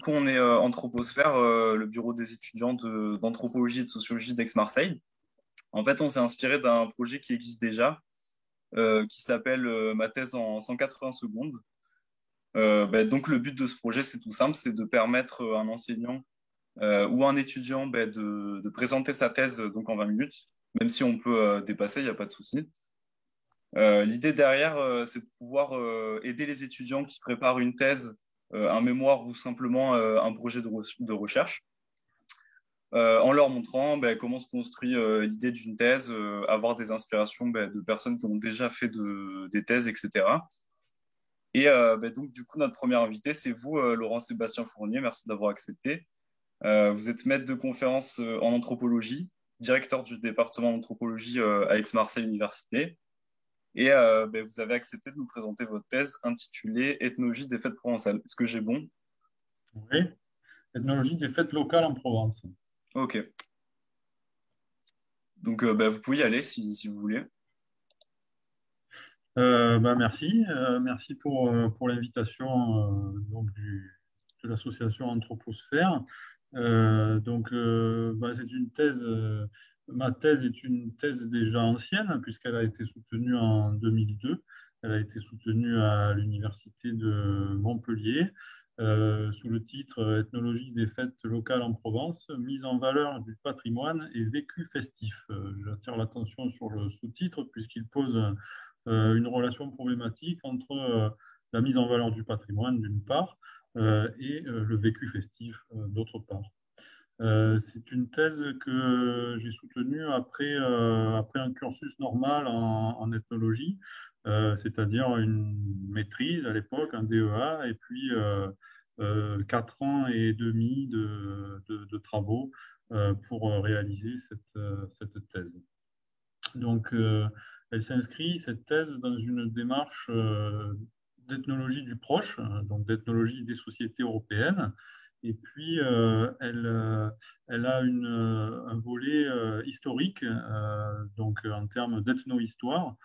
coup, on est Anthroposphère, le bureau des étudiants d'anthropologie et de sociologie d'Aix-Marseille. En fait, on s'est inspiré d'un projet qui existe déjà, qui s'appelle Ma thèse en 180 secondes. Ben, donc, le but de ce projet, c'est tout simple, c'est de permettre à un enseignant ou un étudiant ben, de, de, présenter sa thèse donc en 20 minutes, même si on peut dépasser, il n'y a pas de souci. Euh, l'idée derrière, euh, c'est de pouvoir euh, aider les étudiants qui préparent une thèse, un mémoire ou simplement un projet de, recherche, en leur montrant ben, comment se construit l'idée d'une thèse, avoir des inspirations ben, de personnes qui ont déjà fait des thèses, etc. Et ben, donc, du coup, notre premier invité, c'est vous, Laurent Sébastien Fournier. Merci d'avoir accepté. vous êtes maître de conférence en anthropologie, directeur du département d'anthropologie à Aix-Marseille Université. Et euh, ben, vous avez accepté de nous présenter votre thèse intitulée Ethnologie des fêtes provençales. Est-ce que j'ai bon? Oui, Ethnologie des fêtes locales en Provence. Ok. Donc, euh, ben, vous pouvez y aller si, si vous voulez. Euh, ben, merci. merci pour, pour l'invitation de l'association Anthroposphère. donc, ben, c'est une thèse Ma thèse est une thèse déjà ancienne puisqu'elle a été soutenue en 2002. Elle a été soutenue à l'université de Montpellier euh, sous le titre Ethnologie des fêtes locales en Provence, mise en valeur du patrimoine et vécu festif. Euh, j'attire l'attention sur le sous-titre puisqu'il pose euh, une relation problématique entre la mise en valeur du patrimoine d'une part et le vécu festif d'autre part. Euh, c'est une thèse que j'ai soutenue après, euh, après un cursus normal en, ethnologie, euh, c'est-à-dire une maîtrise à l'époque, un DEA, et puis quatre ans et demi de, de, travaux pour réaliser cette, cette, thèse. Donc, elle s'inscrit, cette thèse, dans une démarche d'ethnologie du proche, donc d'ethnologie des sociétés européennes, et puis, euh, elle, euh, elle, a euh, un volet historique, donc en termes d'ethno-histoire,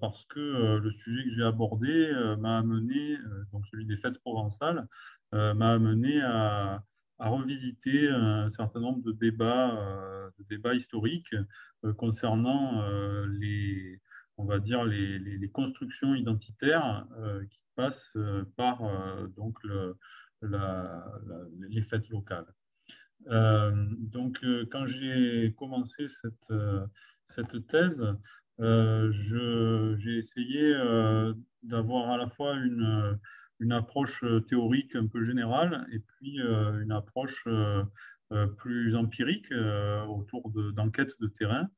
parce que le sujet que j'ai abordé m'a amené, donc celui des fêtes provençales, m'a amené à, revisiter un certain nombre de débats, historiques concernant les, on va dire les constructions identitaires qui passent par donc le, les fêtes locales. Euh, donc, euh, quand j'ai commencé cette, euh, thèse, j'ai essayé d'avoir à la fois une, approche théorique un peu générale et puis une approche plus empirique autour d'enquêtes de, terrain.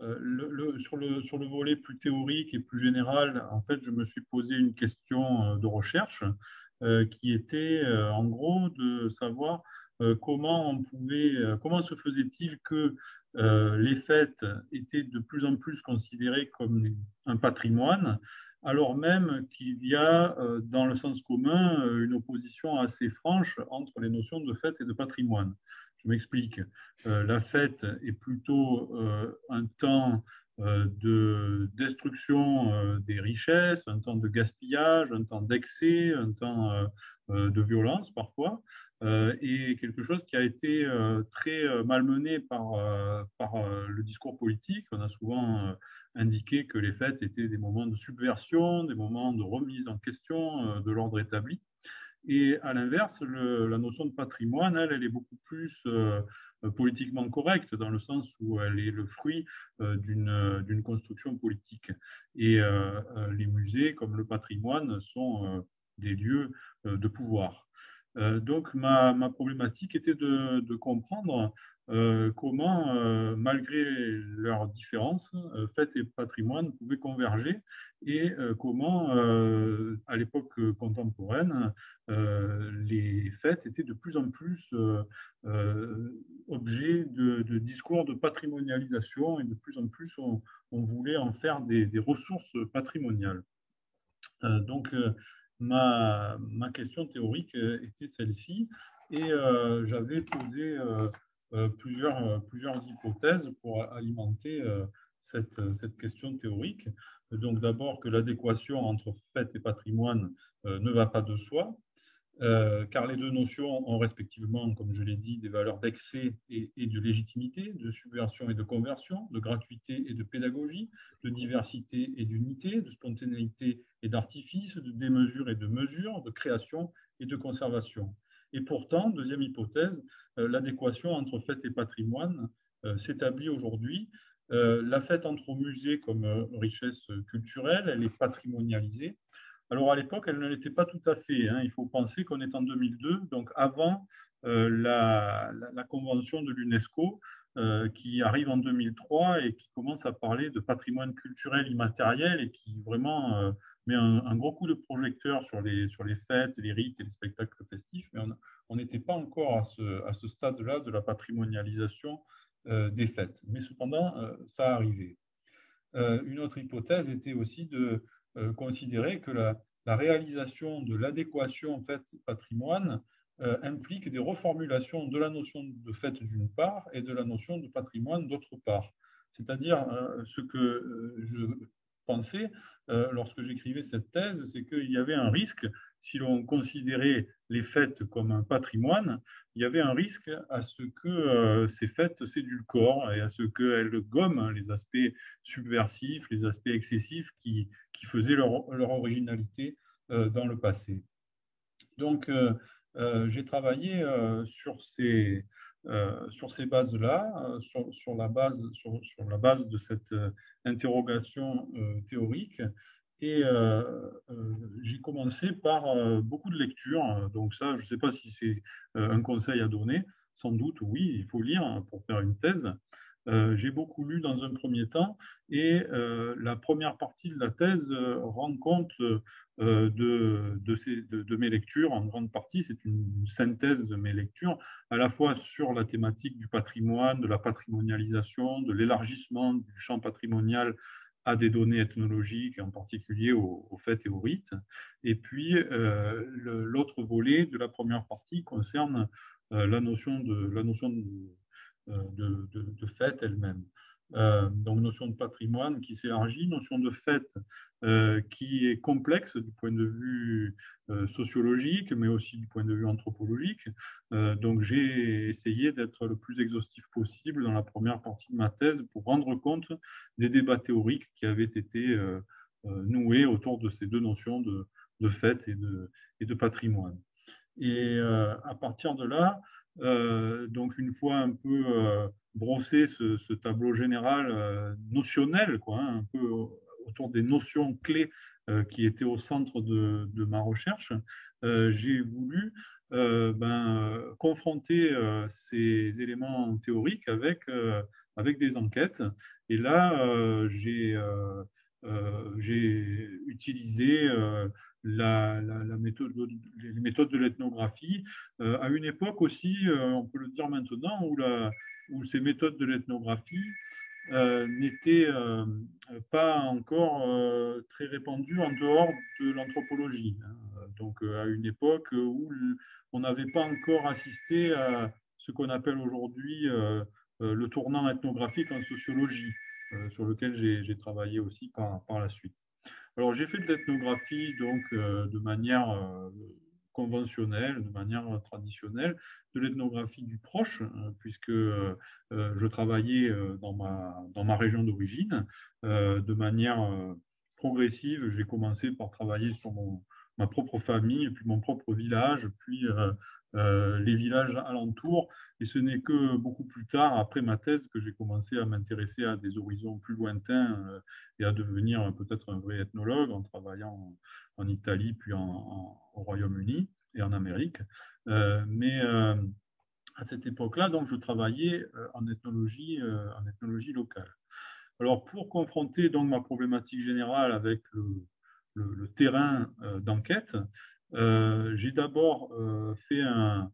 Euh, le, sur, le, volet plus théorique et plus général, en fait, je me suis posé une question euh, de recherche euh, qui était en gros de savoir comment se faisait-il que les fêtes étaient de plus en plus considérées comme un patrimoine, alors même qu'il y a dans le sens commun une opposition assez franche entre les notions de fête et de patrimoine. Je m'explique. Euh, la fête est plutôt euh, un temps euh, de destruction des richesses, un temps de gaspillage, un temps d'excès, un temps de violence parfois, et quelque chose qui a été très malmené par, par le discours politique. On a souvent indiqué que les fêtes étaient des moments de subversion, des moments de remise en question de l'ordre établi. Et à l'inverse, la notion de patrimoine, elle, elle est beaucoup plus euh, politiquement correcte, dans le sens où elle est le fruit euh, d'une construction politique. Et euh, les musées, comme le patrimoine, sont des lieux de pouvoir. donc ma, ma, problématique était de, de comprendre comment, malgré leurs différences, fête et patrimoine pouvaient converger et comment, à l'époque contemporaine, les fêtes étaient de plus en plus objets de, discours de patrimonialisation et de plus en plus on, voulait en faire des, ressources patrimoniales. donc, ma, question théorique était celle-ci et j'avais posé plusieurs, hypothèses pour alimenter cette, question théorique. Donc d'abord que l'adéquation entre fait et patrimoine euh, ne va pas de soi, euh, car les deux notions ont respectivement, comme je l'ai dit, des valeurs d'excès et, de légitimité, de subversion et de conversion, de gratuité et de pédagogie, de diversité et d'unité, de spontanéité et d'artifice, de démesure et de mesure, de création et de conservation. Et pourtant, deuxième hypothèse, euh, l'adéquation entre fête et patrimoine euh, s'établit aujourd'hui. la fête entre musées comme richesse culturelle, elle est patrimonialisée, alors à l'époque, elle ne l'était pas tout à fait. Hein. Il faut penser qu'on est en 2002, donc avant euh, la, convention de l'UNESCO euh, qui arrive en 2003 et qui commence à parler de patrimoine culturel immatériel et qui vraiment euh, met un, gros coup de projecteur sur les, sur les fêtes, les rites et les spectacles festifs. Mais on n'était pas encore à ce, à ce stade-là de la patrimonialisation des fêtes. Mais cependant, ça a arrivé. une autre hypothèse était aussi de euh, considérer que la, réalisation de l'adéquation en fait, patrimoine euh, implique des reformulations de la notion de fête d'une part et de la notion de patrimoine d'autre part. C'est-à-dire euh, ce que je pensais lorsque j'écrivais cette thèse, c'est qu'il y avait un risque si l'on considérait les fêtes comme un patrimoine, il y avait un risque à ce que euh, ces fêtes s'édulcorent et à ce qu'elles gomment les aspects subversifs, les aspects excessifs qui, faisaient leur, originalité euh, dans le passé. Donc, euh, j'ai travaillé sur ces, bases-là, sur, la base de cette interrogation théorique, et euh, euh, j'ai commencé par euh, beaucoup de lectures. Donc ça, je ne sais pas si c'est un conseil à donner. Sans doute, oui, il faut lire pour faire une thèse. j'ai beaucoup lu dans un premier temps et la première partie de la thèse rend compte de, mes lectures. En grande partie, c'est une synthèse de mes lectures, à la fois sur la thématique du patrimoine, de la patrimonialisation, de l'élargissement du champ patrimonial à des données ethnologiques, en particulier aux, faits et aux rites. Et puis, euh, l'autre volet de la première partie concerne euh, la notion de, la notion de, euh, de, de fête elle-même. Euh, donc notion de patrimoine qui s'élargit, notion de fête euh, qui est complexe du point de vue euh, sociologique, mais aussi du point de vue anthropologique. donc j'ai essayé d'être le plus exhaustif possible dans la première partie de ma thèse pour rendre compte des débats théoriques qui avaient été noués autour de ces deux notions de, de fête et de, et de patrimoine. Et à partir de là, donc une fois un peu brosser ce, tableau général euh, notionnel, quoi, hein, un peu autour des notions clés euh, qui étaient au centre de, ma recherche, euh, j'ai voulu ben, confronter ces éléments théoriques avec, avec des enquêtes. Et là, j'ai utilisé les méthodes de l'ethnographie, à une époque aussi, on peut le dire maintenant, où, ces méthodes de l'ethnographie euh, n'étaient euh, pas encore euh, très répandues en dehors de l'anthropologie. Hein. Donc à une époque où on n'avait pas encore assisté à ce qu'on appelle aujourd'hui le tournant ethnographique en sociologie, sur lequel j'ai travaillé aussi par la suite. Alors j'ai fait de l'ethnographie donc de manière conventionnelle, de manière traditionnelle, de l'ethnographie du proche, euh, puisque euh, euh, je travaillais dans ma, dans ma région d'origine de manière progressive. J'ai commencé par travailler sur mon, ma propre famille, puis mon propre village, puis les villages alentours. Et ce n'est que beaucoup plus tard, après ma thèse, que j'ai commencé à m'intéresser à des horizons plus lointains et à devenir peut-être un vrai ethnologue en travaillant en, Italie, puis au Royaume-Uni et en Amérique. Euh, mais euh, à cette époque-là, je travaillais euh, en ethnologie, en ethnologie locale. Alors, pour confronter donc ma problématique générale avec le, terrain d'enquête, j'ai d'abord fait un,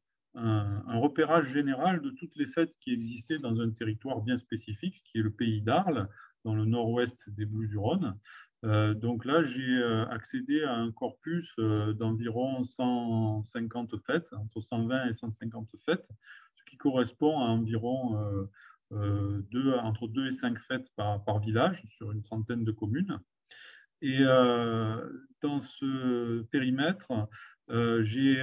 repérage général de toutes les fêtes qui existaient dans un territoire bien spécifique, qui est le pays d'Arles, dans le nord-ouest des Bouches-du-Rhône. Euh, donc là, j'ai euh, accédé à un corpus euh, d'environ 150 fêtes, entre 120 et 150 fêtes, ce qui correspond à environ deux, entre 2 et 5 fêtes par, village sur une trentaine de communes. Et dans ce périmètre, j'ai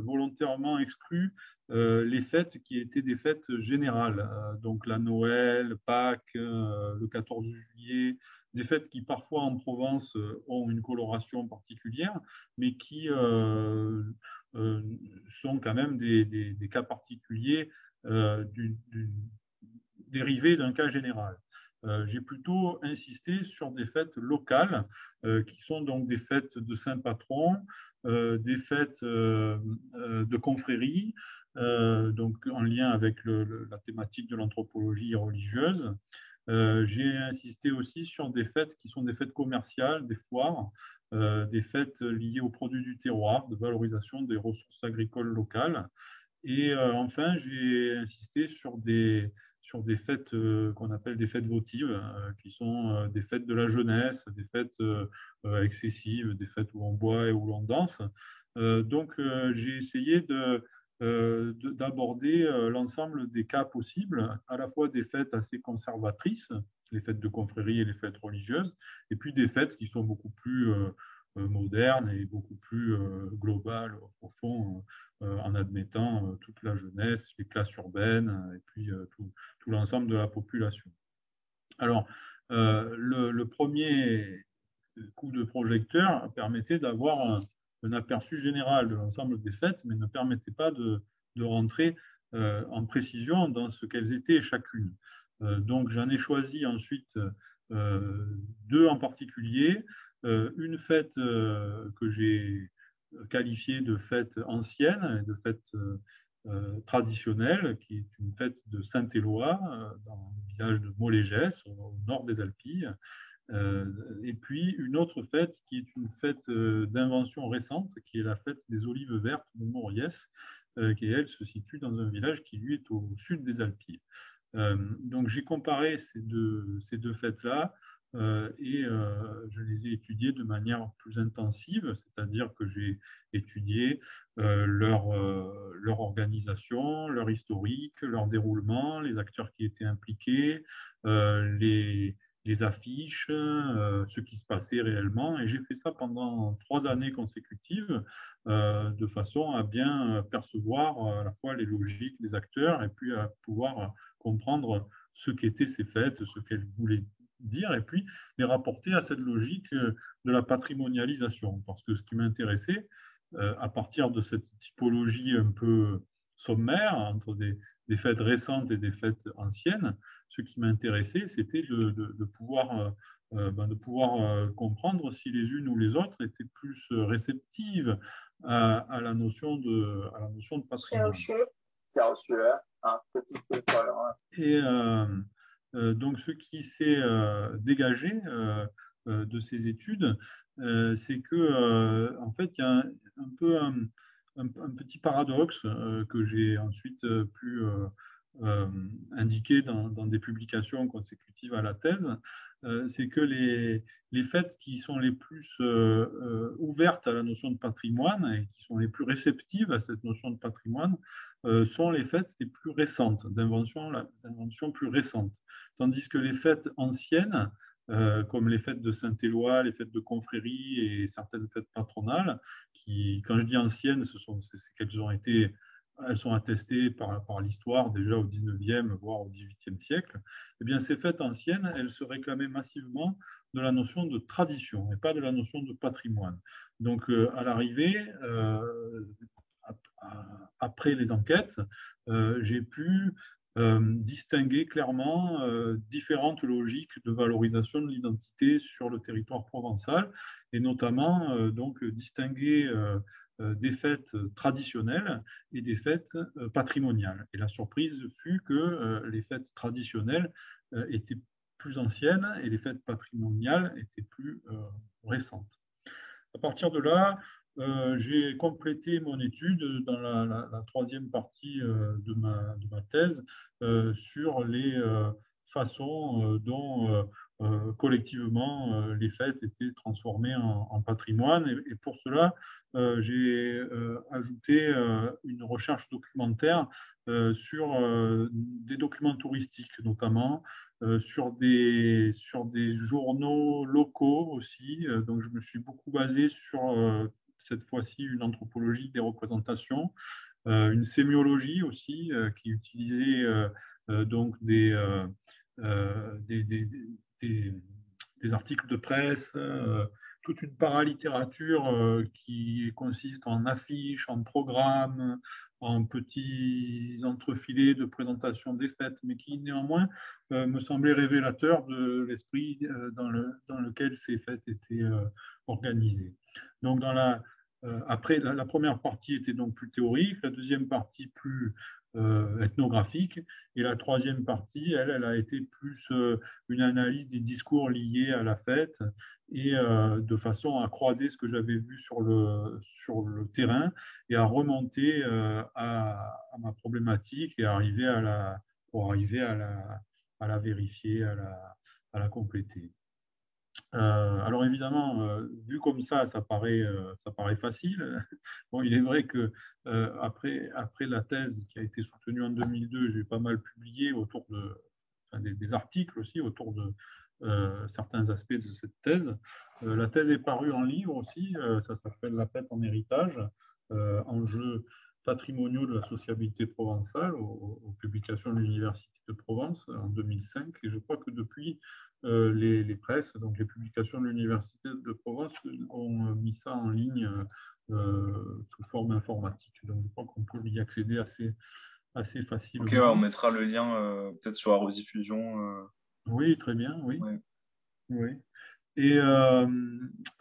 volontairement exclu les fêtes qui étaient des fêtes générales, donc la Noël, Pâques, le 14 juillet, des fêtes qui parfois en Provence ont une coloration particulière, mais qui sont quand même des, cas particuliers dérivés d'un cas général. Euh, j'ai plutôt insisté sur des fêtes locales, euh, qui sont donc des fêtes de Saint-Patron, euh, des fêtes de confrérie, donc en lien avec la thématique de l'anthropologie religieuse. j'ai insisté aussi sur des fêtes qui sont des fêtes commerciales, des foires, des fêtes liées aux produits du terroir, de valorisation des ressources agricoles locales. Et enfin, j'ai insisté sur des, sur des fêtes euh, qu'on appelle des fêtes votives, euh, qui sont euh, des fêtes de la jeunesse, des fêtes excessives, des fêtes où on boit et où l'on danse. donc, j'ai essayé d'aborder l'ensemble des cas possibles, à la fois des fêtes assez conservatrices, les fêtes de confrérie et les fêtes religieuses, et puis des fêtes qui sont beaucoup plus modernes et beaucoup plus globales, au fond, en admettant euh, toute la jeunesse, les classes urbaines euh, et puis tout, l'ensemble de la population. Alors, le, premier coup de projecteur permettait d'avoir un, aperçu général de l'ensemble des fêtes, mais ne permettait pas de, rentrer en précision dans ce qu'elles étaient chacune. donc j'en ai choisi ensuite deux en particulier. une fête que j'ai qualifiée de fête ancienne, de fête euh, euh, traditionnelle, qui est une fête de Saint-Éloi, euh, dans le village de Molégès, au nord des Alpilles. et puis une autre fête qui est une fête d'invention récente, qui est la fête des olives vertes de Moriès, qui elle se situe dans un village qui lui est au sud des Alpilles. donc j'ai comparé ces deux, ces deux fêtes-là euh, et euh, je les ai étudiés de manière plus intensive, c'est-à-dire que j'ai étudié euh, leur, organisation, leur historique, leur déroulement, les acteurs qui étaient impliqués, les, les, affiches, ce qui se passait réellement. Et j'ai fait ça pendant trois années consécutives, de façon à bien percevoir à la fois les logiques des acteurs et puis à pouvoir comprendre ce qu'étaient ces fêtes, ce qu'elles voulaient dire, et puis les rapporter à cette logique euh, de la patrimonialisation. Parce que ce qui m'intéressait, euh, à partir de cette typologie un peu sommaire, entre des, fêtes récentes et des fêtes anciennes, ce qui m'intéressait, c'était de, pouvoir, euh, ben, de pouvoir comprendre si les unes ou les autres étaient plus réceptives à, la, notion de, à la notion de patrimoine. Et euh, donc, ce qui s'est euh, dégagé euh, de ces études, c'est que, en fait, il y a un, peu un, petit paradoxe que j'ai ensuite pu indiquer dans, des publications consécutives à la thèse, c'est que les, les, fêtes qui sont les plus ouvertes à la notion de patrimoine et qui sont les plus réceptives à cette notion de patrimoine sont les fêtes les plus récentes, d'invention plus récente. Tandis que les fêtes anciennes, euh, comme les fêtes de Saint-Éloi, les fêtes de confrérie et certaines fêtes patronales, qui, quand je dis anciennes, ce sont c'est qu'elles ont été, elles sont attestées par, l'histoire déjà au 19e, voire au 18e siècle. Eh bien, ces fêtes anciennes, elles se réclamaient massivement de la notion de tradition et pas de la notion de patrimoine. Donc, euh, à l'arrivée, euh, après les enquêtes, j'ai pu euh, distinguer clairement euh, différentes logiques de valorisation de l'identité sur le territoire provençal et notamment euh, donc distinguer des fêtes traditionnelles et des fêtes patrimoniales. Et la surprise fut que les fêtes traditionnelles étaient plus anciennes et les fêtes patrimoniales étaient plus récentes. À partir de là, euh, j'ai complété mon étude dans la, troisième partie euh, de, ma, thèse euh, sur les façons dont collectivement les fêtes étaient transformées en, patrimoine. Et, pour cela, j'ai ajouté une recherche documentaire sur des documents touristiques notamment, sur, des, sur des journaux locaux aussi. donc je me suis beaucoup basé sur cette fois-ci une anthropologie des représentations, une sémiologie aussi qui utilisait donc des, des, des, des, articles de presse, toute une paralittérature qui consiste en affiches, en programmes, en petits entrefilés de présentation des fêtes, mais qui néanmoins euh, me semblait révélateur de l'esprit euh, dans, le, dans, lequel ces fêtes étaient euh, organisées. Donc, dans la, après, la, première partie était donc plus théorique, la deuxième partie plus ethnographique, et la troisième partie, elle, elle a été plus une analyse des discours liés à la fête et euh, de façon à croiser ce que j'avais vu sur le, sur le terrain et à remonter euh, à, ma problématique et arriver à la, pour arriver à la, à la vérifier, à la, à la compléter. Euh, alors évidemment, vu comme ça, ça paraît, ça paraît facile. Bon, il est vrai que après, après la thèse qui a été soutenue en 2002, j'ai pas mal publié autour de, des, articles aussi autour de, certains aspects de cette thèse. Euh, la thèse est parue en livre aussi, euh, ça s'appelle La fête en héritage, enjeux patrimoniaux de la sociabilité provençale aux, publications de l'Université de Provence en 2005. Et je crois que depuis, les, les, presses, donc les publications de l'Université de Provence, ont mis ça en ligne sous forme informatique. Donc je crois qu'on peut y accéder assez, assez facilement. Ok, on mettra le lien peut-être sur la rediffusion. Oui, très bien, oui. oui. Et euh,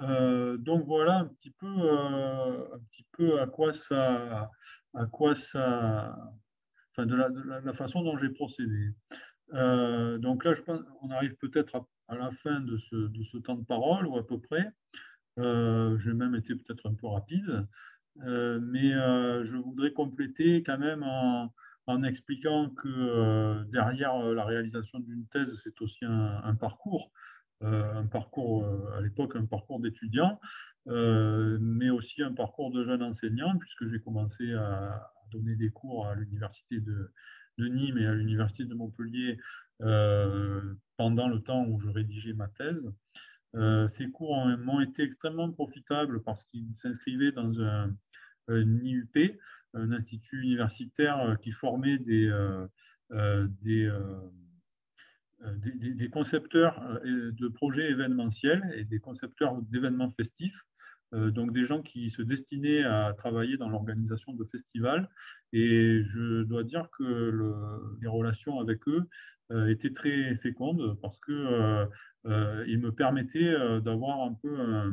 euh, donc voilà un petit peu, euh, un petit peu à quoi ça, à quoi ça, enfin de la, façon dont j'ai procédé. donc là, je pense, on arrive peut-être à, la fin de ce, de ce, temps de parole ou à peu près. j'ai même été peut-être un peu rapide, mais je voudrais compléter quand même en, en expliquant que euh, derrière euh, la réalisation d'une thèse, c'est aussi un, parcours, un parcours euh, à l'époque, un parcours d'étudiant, mais aussi un parcours de jeune enseignant, puisque j'ai commencé à, donner des cours à l'université de, Nîmes et à l'université de Montpellier pendant le temps où je rédigeais ma thèse. ces cours m'ont été extrêmement profitables parce qu'ils s'inscrivaient dans un, un IUP, un institut universitaire euh, qui formait des, euh, euh, des, concepteurs de projets événementiels et des concepteurs d'événements festifs. donc des gens qui se destinaient à travailler dans l'organisation de festivals. Et je dois dire que les relations avec eux étaient très fécondes parce que ils me permettaient d'avoir un peu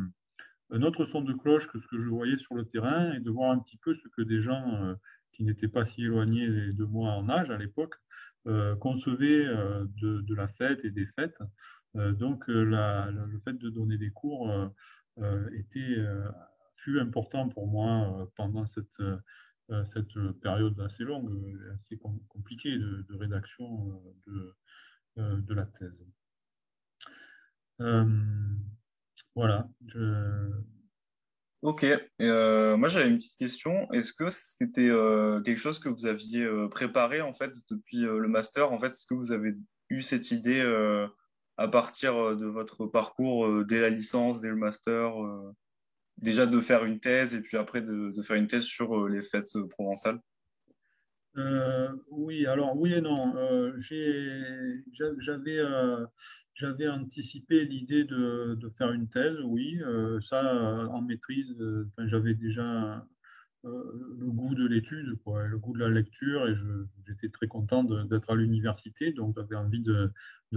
un autre son de cloche que ce que je voyais sur le terrain et de voir un petit peu ce que des gens euh, qui n'étaient pas si éloignés de moi en âge à l'époque euh, concevaient euh, de, la fête et des fêtes. donc le fait de donner des cours était, fut important pour moi pendant cette, cette période assez longue, assez compliquée de, rédaction de, de la thèse. Voilà. Ok. Euh, moi, j'avais une petite question. Est-ce que c'était euh, quelque chose que vous aviez euh, préparé en fait depuis le master? En fait, est-ce que vous avez eu cette idée à partir de votre parcours dès la licence, dès le master, déjà de faire une thèse et puis après de, de faire une thèse sur les fêtes provençales? Oui. Alors oui et non. J'avais j'avais anticipé l'idée de, faire une thèse, oui. Euh, ça, en maîtrise, euh, j'avais déjà euh, le goût de l'étude, le goût de la lecture, et j'étais très content d'être à l'université, donc j'avais envie de,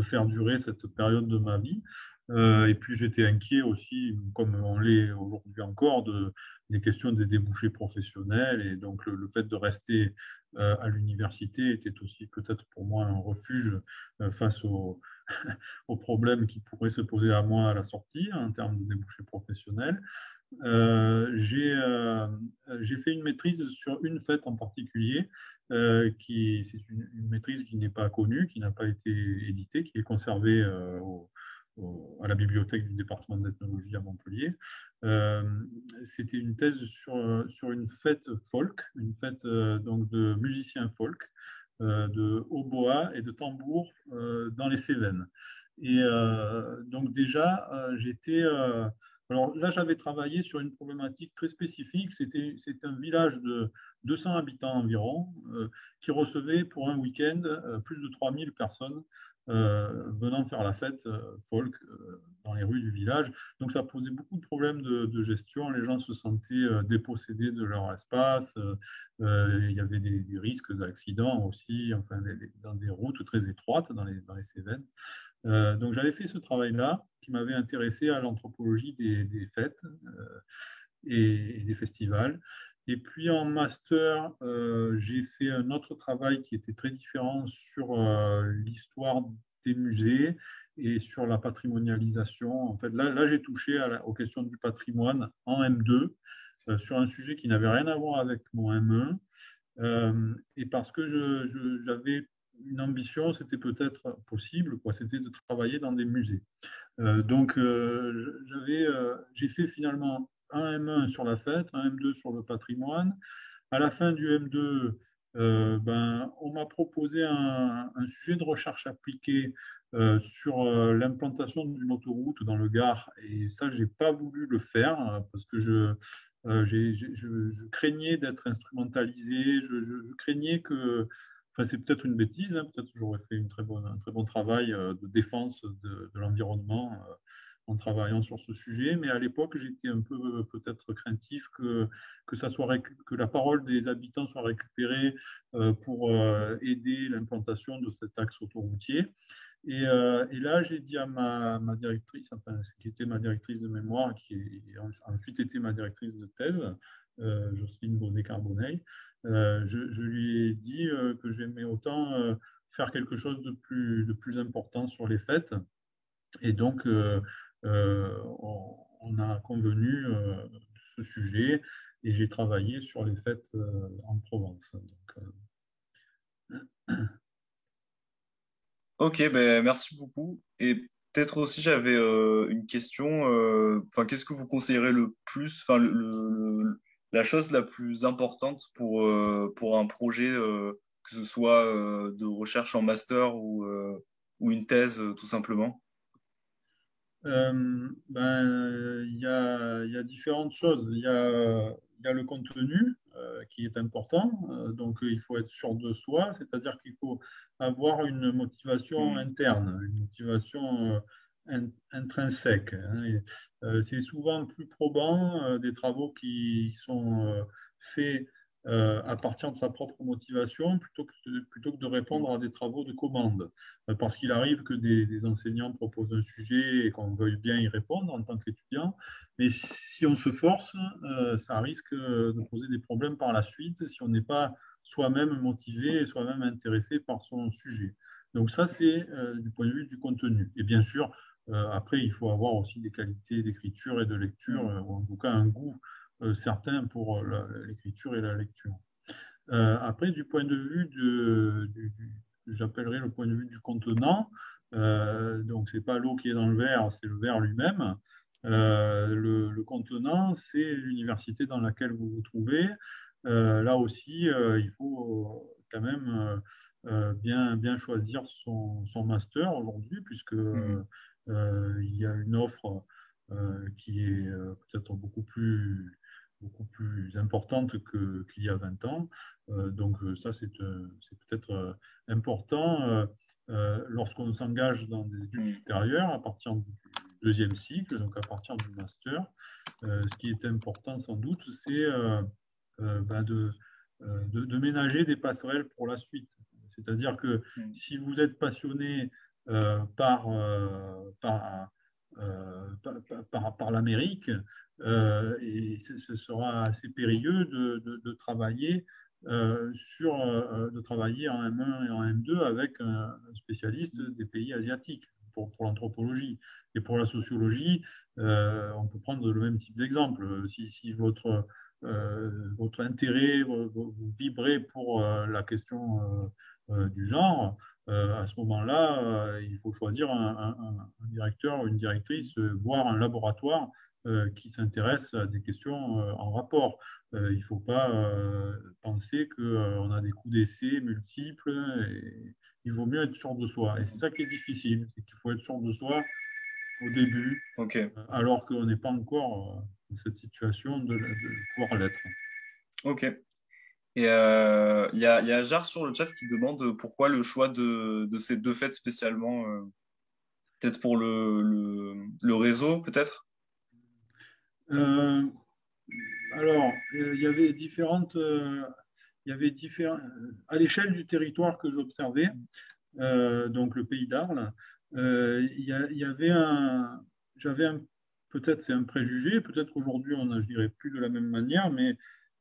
faire durer cette période de ma vie. et puis j'étais inquiet aussi, comme on l'est aujourd'hui encore, de, des questions des débouchés professionnels, et donc le, fait de rester à l'université était aussi peut-être pour moi un refuge face aux aux problèmes qui pourraient se poser à moi à la sortie en termes de débouchés professionnels. Euh, euh, j'ai fait une maîtrise sur une fête en particulier, euh, qui c'est une, maîtrise qui n'est pas connue, qui n'a pas été éditée, qui est conservée à la bibliothèque du département d'ethnologie à Montpellier. C'était une thèse sur, sur une fête folk, une fête donc de musiciens folk, de hautbois et de tambour euh, dans les Cévennes. Et euh, donc déjà, j'étais Alors là, j'avais travaillé sur une problématique très spécifique. C'était un village de 200 habitants environ qui recevait pour un week-end plus de 3000 personnes venant faire la fête folk dans les rues du village. Donc ça posait beaucoup de problèmes de, gestion. Les gens se sentaient dépossédés de leur espace. il y avait des, risques d'accidents aussi, enfin, dans des routes très étroites dans les, dans les Cévennes. Euh, donc j'avais fait ce travail-là qui m'avait intéressé à l'anthropologie des, fêtes euh, et, des festivals. Et puis en master, euh, j'ai fait un autre travail qui était très différent sur l'histoire des musées et sur la patrimonialisation. En fait, là, j'ai touché aux questions du patrimoine en M2 sur un sujet qui n'avait rien à voir avec mon M1. et parce que j'avais une ambition, c'était peut-être possible, c'était de travailler dans des musées. Euh, donc, euh, j'avais, euh, j'ai fait finalement un M1 sur la fête, un M2 sur le patrimoine. À la fin du M2, ben, on m'a proposé un, sujet de recherche appliquée sur l'implantation d'une autoroute dans le Gard. Et ça, je n'ai pas voulu le faire parce que je, craignais d'être instrumentalisé, je, craignais que c'est peut-être une bêtise, hein, peut-être que j'aurais fait une très bonne, un très bon travail euh, de défense de, l'environnement euh, en travaillant sur ce sujet, mais à l'époque, j'étais un peu euh, peut-être craintif que, que, la parole des habitants soit récupérée pour aider l'implantation de cet axe autoroutier. Et, là, j'ai dit à ma, directrice, enfin, qui était ma directrice de mémoire, qui a ensuite été ma directrice de thèse, Jocelyne Bonnet-Carbonneil, euh, je, lui ai dit euh, que j'aimais autant euh, faire quelque chose de plus important sur les fêtes. Et donc, on, a convenu de ce sujet et j'ai travaillé sur les fêtes en Provence. Ok, ben, merci beaucoup. Et peut-être aussi, j'avais une question. Qu'est-ce que vous conseillerez le plus enfin, la chose la plus importante pour, euh, pour un projet, euh, que ce soit euh, de recherche en master ou, ou une thèse, tout simplement? Ben, il y, a, y, a, différentes choses. Il y a, y a, le contenu qui est important, donc il faut être sûr de soi, c'est-à-dire qu'il faut avoir une motivation interne, une motivation intrinsèque. Hein, euh, c'est souvent plus probant euh, des travaux qui sont euh, à partir de sa propre motivation plutôt que, plutôt que de répondre à des travaux de commande. parce qu'il arrive que des, enseignants proposent un sujet et qu'on veuille bien y répondre en tant qu'étudiant. Mais si on se force, ça risque de poser des problèmes par la suite si on n'est pas soi-même motivé et soi-même intéressé par son sujet. Donc ça, c'est du point de vue du contenu. Et bien sûr, euh, après, il faut avoir aussi des qualités d'écriture et de lecture, euh, ou en tout cas un goût euh, certain pour l'écriture et la lecture. après, du point de vue de, du, j'appellerais le point de vue du contenant, donc c'est pas l'eau qui est dans le verre, c'est le verre lui-même. le, contenant, c'est l'université dans laquelle vous vous trouvez. là aussi, il faut quand même bien, bien choisir son, son master aujourd'hui, puisque mmh. Euh, il y a une offre euh, qui est euh, peut-être beaucoup plus beaucoup plus importante qu'il y a 20 ans. donc ça, c'est peut-être important lorsqu'on s'engage dans des études mm. supérieures à partir du deuxième cycle, donc à partir du master. ce qui est important sans doute, c'est ben de, de, de, ménager des passerelles pour la suite. C'est-à-dire que mm. si vous êtes passionné euh, par, euh, euh, par, par, l'Amérique. Et ce sera assez périlleux de, travailler sur, de travailler en M1 et en M2 avec un spécialiste des pays asiatiques pour, l'anthropologie. Et pour la sociologie, on peut prendre le même type d'exemple. Si, votre, votre intérêt, vous, vibrez pour la question du genre, euh, à ce moment-là, euh, il faut choisir un, directeur une directrice, euh, voire un laboratoire qui s'intéresse à des questions en rapport. il ne faut pas penser qu'on a des coups d'essai multiples. Et il vaut mieux être sûr de soi. Et c'est ça qui est difficile, c'est qu'il faut être sûr de soi au début, alors qu'on n'est pas encore dans cette situation de, de pouvoir l'être. Ok. Et euh, il y, a, y a Jar sur le chat qui demande pourquoi le choix de, de ces deux fêtes spécialement. euh, peut-être pour le, le, le réseau, peut-être? Euh, alors, euh, il y avait différentes, euh, il y avait différents, à l'échelle du territoire que j'observais, donc le pays d'Arles, il y, avait un, j'avais peut-être c'est un préjugé, peut-être qu'aujourd'hui on n'agirait plus de la même manière, mais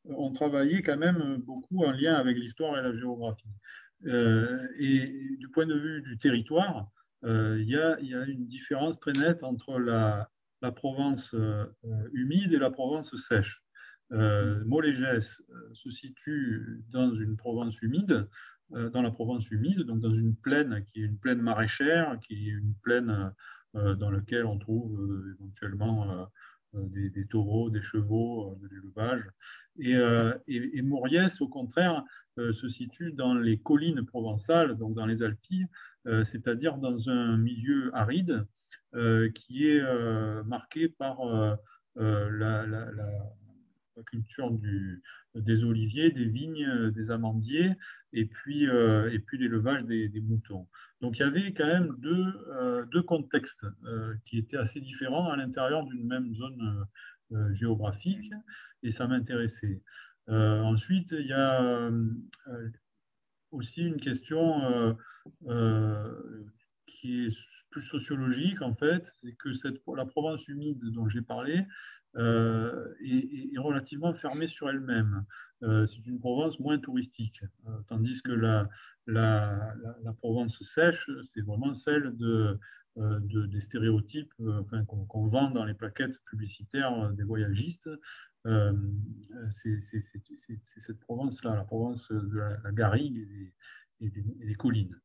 on travaillait quand même beaucoup en lien avec l'histoire et la géographie. Et du point de vue du territoire, il y a une différence très nette entre la, la Provence euh, humide et la Provence sèche. Euh, Molégès euh, se situe dans une Provence humide, euh, dans la Provence humide, donc dans une plaine qui est une plaine maraîchère, qui est une plaine euh, dans laquelle on trouve euh, éventuellement euh, euh, des, des taureaux, des chevaux, euh, de l'élevage. Et, euh, et, et Mauriès, au contraire, euh, se situe dans les collines provençales, donc dans les Alpilles, euh, c'est-à-dire dans un milieu aride euh, qui est euh, marqué par euh, euh, la, culture des oliviers, des vignes, euh, des amandiers, et puis, euh, et puis l'élevage des, moutons. Donc il y avait quand même deux, euh, deux contextes euh, qui étaient assez différents à l'intérieur d'une même zone euh, géographique, et ça m'intéressait. Euh, ensuite, il y a euh, aussi une question euh, euh, qui est plus sociologique en fait, c'est que la Provence humide dont j'ai parlé euh, est, relativement fermée sur elle-même. Euh, c'est une Provence moins touristique, euh, tandis que la, la, Provence sèche, c'est vraiment celle de, de, des stéréotypes qu'on qu vend dans les plaquettes publicitaires des voyagistes. C'est cette Provence-là, la Provence de la, la garrigue et des collines.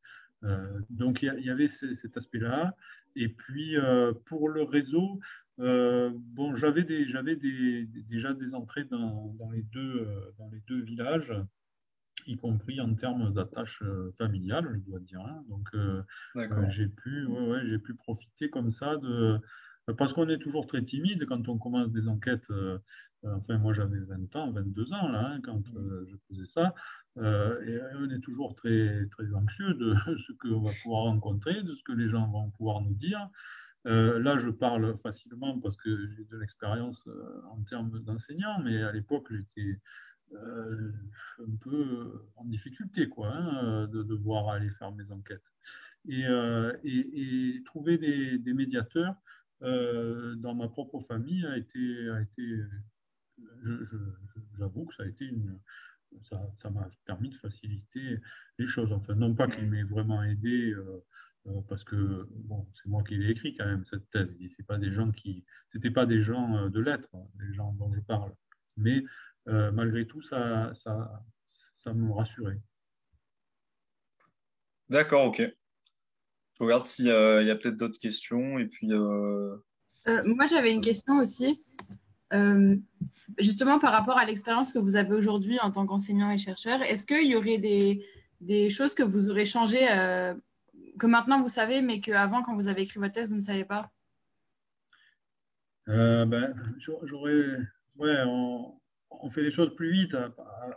Euh, donc il y, y, avait ce, cet aspect-là. Et puis euh, pour le réseau, euh, bon, j'avais déjà des entrées dans, dans, les deux, dans les deux villages, y compris en termes d'attache familiale, je dois dire. Hein. Donc j'ai pu, ouais, ouais, j'ai pu profiter comme ça de parce qu'on est toujours très timide quand on commence des enquêtes. enfin, moi j'avais 20 ans, 22 ans là, hein, quand je faisais ça. Euh, et on est toujours très, très anxieux de ce qu'on va pouvoir rencontrer, de ce que les gens vont pouvoir nous dire. Euh, là, je parle facilement parce que j'ai de l'expérience euh, en termes d'enseignant, mais à l'époque, j'étais un peu en difficulté quoi, hein, de devoir aller faire mes enquêtes. Et, et, trouver des, des médiateurs dans ma propre famille a été, a été j'avoue que ça a été une, ça m'a permis de faciliter les choses. Enfin, non pas qu'il m'ait vraiment aidé, euh, euh, parce que bon, c'est moi qui l'ai écrit quand même cette thèse. C'est pas des gens qui, c'était pas des gens euh, de lettres, les gens dont je parle. Mais euh, malgré tout, ça, ça, ça me rassurait. D'accord, ok. Je regarde s'il y a peut-être d'autres questions et puis. moi, j'avais une question aussi. Euh, justement, par rapport à l'expérience que vous avez aujourd'hui en tant qu'enseignant et chercheur, est-ce qu'il y aurait des, choses que vous aurez changées, euh, que maintenant vous savez, mais qu'avant, quand vous avez écrit votre thèse, vous ne savez pas? Euh, ben, J'aurais. Ouais, on, on, fait les choses plus vite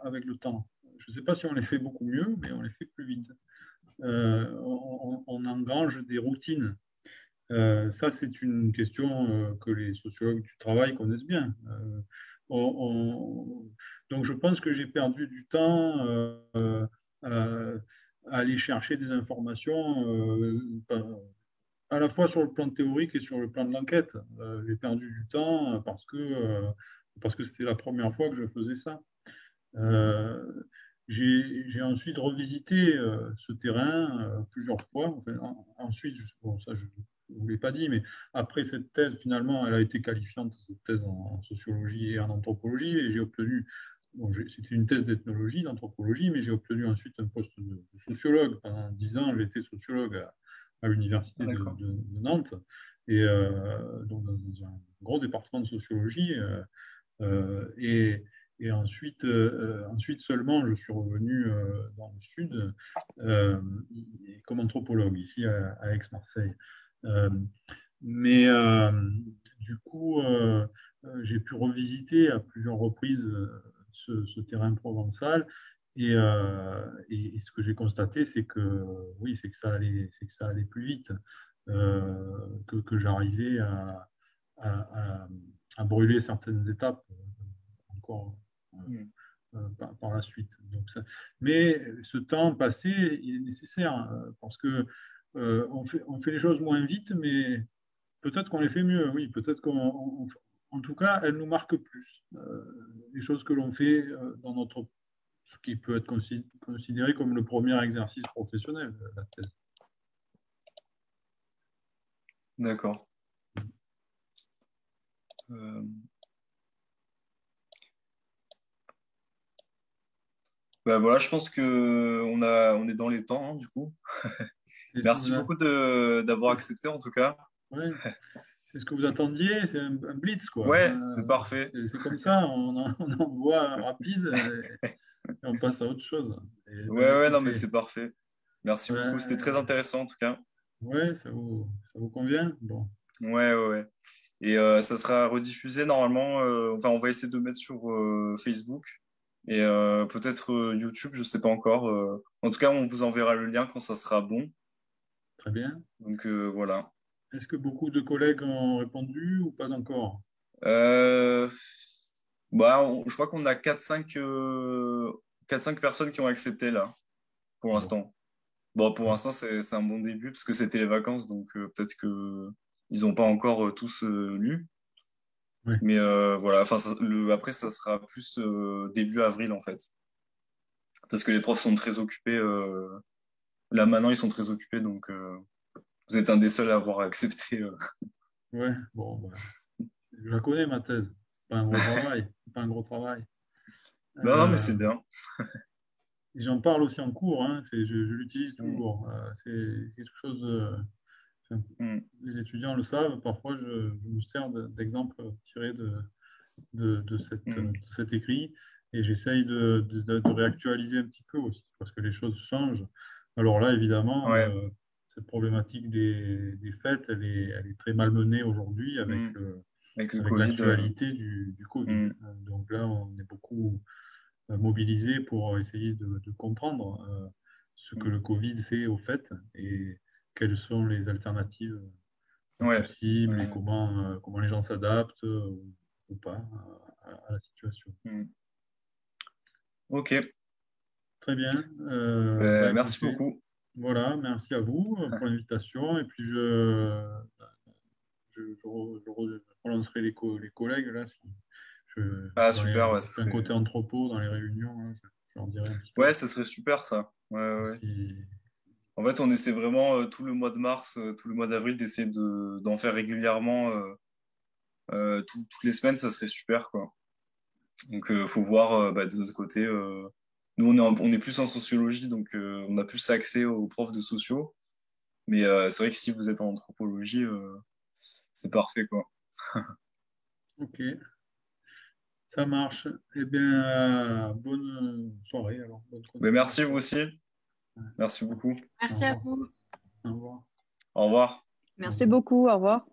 avec le temps. Je ne sais pas si on les fait beaucoup mieux, mais on les fait plus vite. on, on engrange des routines euh, ça, c'est une question euh, que les sociologues du travail connaissent bien. Euh, on, on... Donc, je pense que j'ai perdu du temps à, aller chercher des informations à la fois sur le plan théorique et sur le plan de l'enquête. j'ai perdu du temps parce que parce c'était la première fois que je faisais ça. j'ai ensuite revisité ce terrain plusieurs fois. Ensuite, bon, ça, je, je ne vous l'ai pas dit, mais après cette thèse, finalement, elle a été qualifiante, cette thèse en, sociologie et en anthropologie, et j'ai obtenu, bon, c'était une thèse d'ethnologie, d'anthropologie, mais j'ai obtenu ensuite un poste de, de sociologue. Pendant dix ans, j'ai été sociologue à, à l'université de, de, de, Nantes, et euh, donc dans un gros département de sociologie, euh, euh, et, et ensuite, euh, ensuite seulement, je suis revenu euh, dans le sud euh, comme anthropologue, ici à, à Aix-Marseille. Euh, Mais du coup, j'ai pu revisiter à plusieurs reprises ce, terrain provençal. Et, et, ce que j'ai constaté, c'est que oui, c'est que ça allait, c'est que ça allait plus vite, que, que j'arrivais à, à, à, brûler certaines étapes encore. Euh, par, la suite. Donc mais ce temps passé, il est nécessaire euh, parce que euh, on, fait, les choses moins vite, mais peut-être qu'on les fait mieux, oui, peut-être qu'en en tout cas, elles nous marquent plus. les choses que l'on fait dans notre, ce qui peut être considéré comme le premier exercice professionnel, la thèse. D'accord. Euh, voilà, je pense que on a, on est dans les temps, hein, du coup. Merci beaucoup d'avoir accepté, en tout cas. Ouais. C'est ce que vous attendiez, c'est un, blitz, quoi. Ouais, euh, c'est parfait. C'est comme ça, on, on envoie rapide et, on passe à autre chose. ouais, ouais, non, mais c'est parfait. Merci beaucoup, c'était très intéressant, en tout cas. Ouais, ça vous, ça vous convient? Bon. Ouais, ouais, ouais. Et euh, ça sera rediffusé normalement. Euh, enfin, on va essayer de mettre sur Facebook et peut-être YouTube, je sais pas encore. En tout cas, on vous enverra le lien quand ça sera bon. Très bien. Donc voilà. Est-ce que beaucoup de collègues ont répondu ou pas encore? Bah, Je crois qu'on a 4-5 personnes qui ont accepté là, pour l'instant. Bon, pour l'instant, c'est un bon début parce que c'était les vacances, donc peut-être qu'ils n'ont pas encore tous lu. Mais euh, voilà, enfin, après, ça sera plus euh, début avril en fait. Parce que les profs sont très occupés. Euh, là maintenant, ils sont très occupés, donc vous êtes un des seuls à avoir accepté. Ouais, bon, bah, je la connais ma thèse. Pas un gros travail. Pas un gros travail. Non, non, mais c'est bien. J'en parle aussi en cours, hein, je, je l'utilise mm. toujours. c'est quelque chose Mm. Les étudiants le savent, parfois je, me sers d'exemples tirés de, de, de, cette, mm. cet écrit et j'essaye de, de, réactualiser un petit peu aussi parce que les choses changent. Alors là, évidemment, euh, cette problématique des, des, fêtes, elle est, elle est très malmenée aujourd'hui avec, mm. euh, avec, l'actualité du, du, Covid. Euh, donc là, on est beaucoup mobilisé pour essayer de, comprendre ce que le Covid fait aux fêtes et quelles sont les alternatives possibles et comment, euh, comment les gens s'adaptent euh, ou pas à, la situation. Ok. Très bien. Euh, ben, bah, merci beaucoup. Voilà, merci à vous pour l'invitation. Et puis, je, je, relancerai les, les collègues là. Je, ah, super. ouais, un côté anthropo dans les réunions. Hein, ouais, ça serait super ça. Ouais, ouais. En fait, on essaie vraiment euh, tout le mois de mars, euh, tout le mois d'avril d'essayer d'en faire régulièrement euh, toutes les semaines, ça serait super quoi. Donc il faut voir bah, de notre côté. Nous on est, on est plus en sociologie, donc on a plus accès aux profs de sociaux. Mais c'est vrai que si vous êtes en anthropologie, c'est parfait quoi. ok. Ça marche. Eh bien, bonne soirée alors. Merci vous aussi. Merci beaucoup. Merci à vous. Au revoir. Au revoir. Merci beaucoup. Au revoir.